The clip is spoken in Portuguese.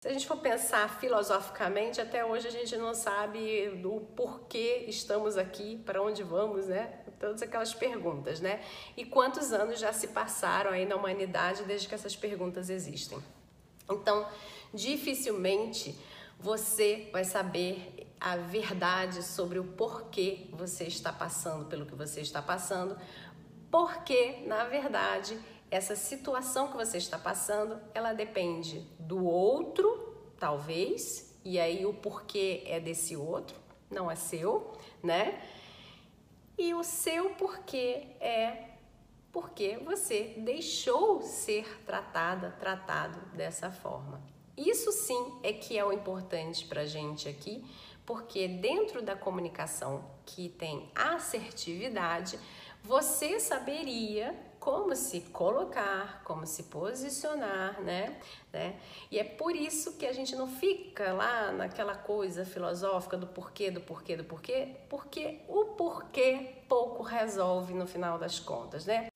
Se a gente for pensar filosoficamente, até hoje a gente não sabe do porquê estamos aqui, para onde vamos, né? Todas aquelas perguntas, né? E quantos anos já se passaram aí na humanidade desde que essas perguntas existem. Então, dificilmente você vai saber a verdade sobre o porquê você está passando pelo que você está passando, porque, na verdade, essa situação que você está passando, ela depende do outro, talvez, e aí o porquê é desse outro, não é seu, né? E o seu porquê é porque você deixou ser tratada, tratado dessa forma. Isso sim é que é o importante para gente aqui, porque dentro da comunicação que tem assertividade, você saberia como se colocar, como se posicionar, né? né? E é por isso que a gente não fica lá naquela coisa filosófica do porquê, do porquê, do porquê, porque o porquê pouco resolve no final das contas, né?